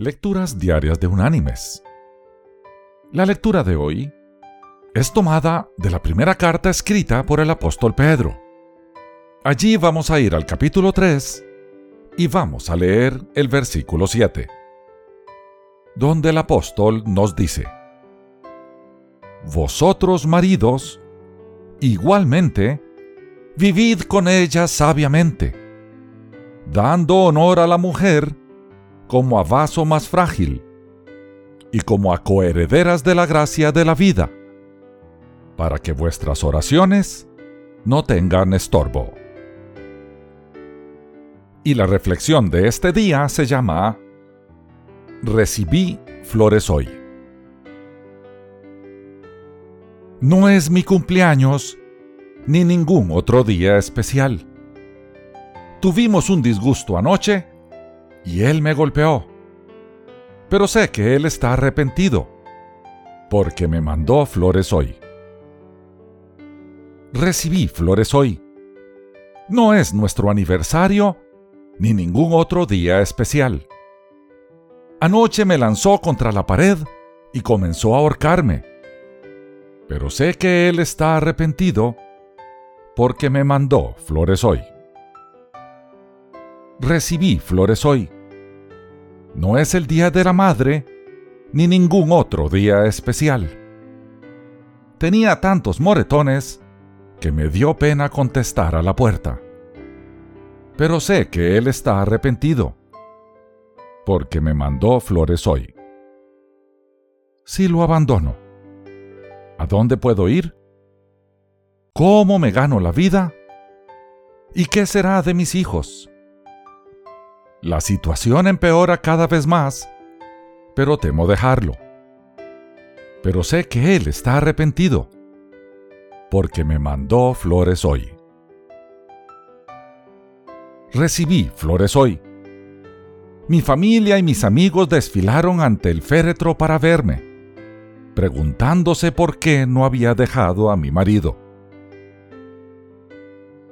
Lecturas Diarias de Unánimes. La lectura de hoy es tomada de la primera carta escrita por el apóstol Pedro. Allí vamos a ir al capítulo 3 y vamos a leer el versículo 7, donde el apóstol nos dice, Vosotros maridos, igualmente, vivid con ella sabiamente, dando honor a la mujer como a vaso más frágil y como a coherederas de la gracia de la vida, para que vuestras oraciones no tengan estorbo. Y la reflexión de este día se llama Recibí flores hoy. No es mi cumpleaños ni ningún otro día especial. Tuvimos un disgusto anoche y él me golpeó. Pero sé que él está arrepentido, porque me mandó flores hoy. Recibí flores hoy. No es nuestro aniversario ni ningún otro día especial. Anoche me lanzó contra la pared y comenzó a ahorcarme. Pero sé que él está arrepentido porque me mandó flores hoy. Recibí flores hoy. No es el Día de la Madre ni ningún otro día especial. Tenía tantos moretones que me dio pena contestar a la puerta. Pero sé que él está arrepentido, porque me mandó flores hoy. Si lo abandono, ¿a dónde puedo ir? ¿Cómo me gano la vida? ¿Y qué será de mis hijos? La situación empeora cada vez más, pero temo dejarlo. Pero sé que Él está arrepentido, porque me mandó flores hoy. Recibí flores hoy. Mi familia y mis amigos desfilaron ante el féretro para verme, preguntándose por qué no había dejado a mi marido.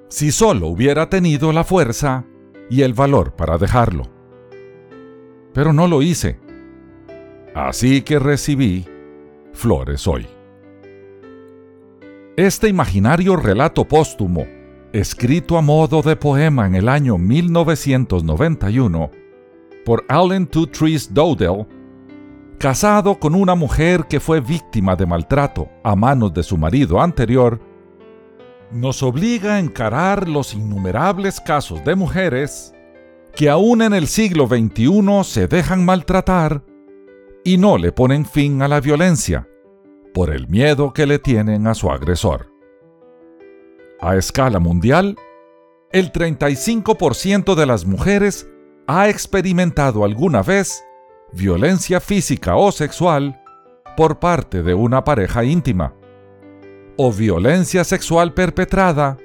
Si solo hubiera tenido la fuerza y el valor para dejarlo. Pero no lo hice. Así que recibí flores hoy. Este imaginario relato póstumo, escrito a modo de poema en el año 1991 por Allen Two Trees Dowdell, casado con una mujer que fue víctima de maltrato a manos de su marido anterior, nos obliga a encarar los innumerables casos de mujeres que aún en el siglo XXI se dejan maltratar y no le ponen fin a la violencia por el miedo que le tienen a su agresor. A escala mundial, el 35% de las mujeres ha experimentado alguna vez violencia física o sexual por parte de una pareja íntima o violencia sexual perpetrada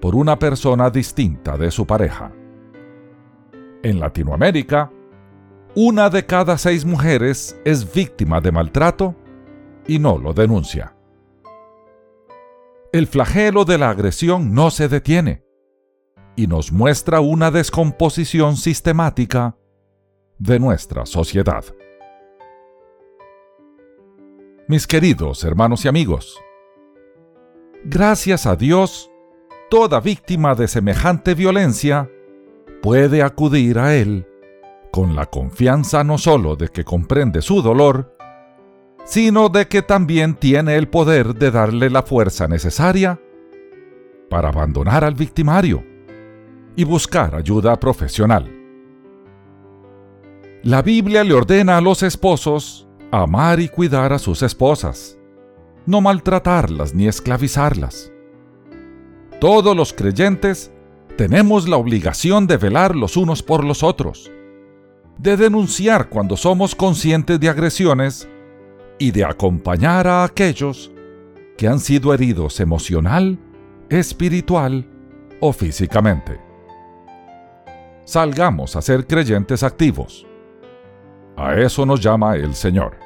por una persona distinta de su pareja. En Latinoamérica, una de cada seis mujeres es víctima de maltrato y no lo denuncia. El flagelo de la agresión no se detiene y nos muestra una descomposición sistemática de nuestra sociedad. Mis queridos hermanos y amigos, Gracias a Dios, toda víctima de semejante violencia puede acudir a Él con la confianza no solo de que comprende su dolor, sino de que también tiene el poder de darle la fuerza necesaria para abandonar al victimario y buscar ayuda profesional. La Biblia le ordena a los esposos amar y cuidar a sus esposas no maltratarlas ni esclavizarlas. Todos los creyentes tenemos la obligación de velar los unos por los otros, de denunciar cuando somos conscientes de agresiones y de acompañar a aquellos que han sido heridos emocional, espiritual o físicamente. Salgamos a ser creyentes activos. A eso nos llama el Señor.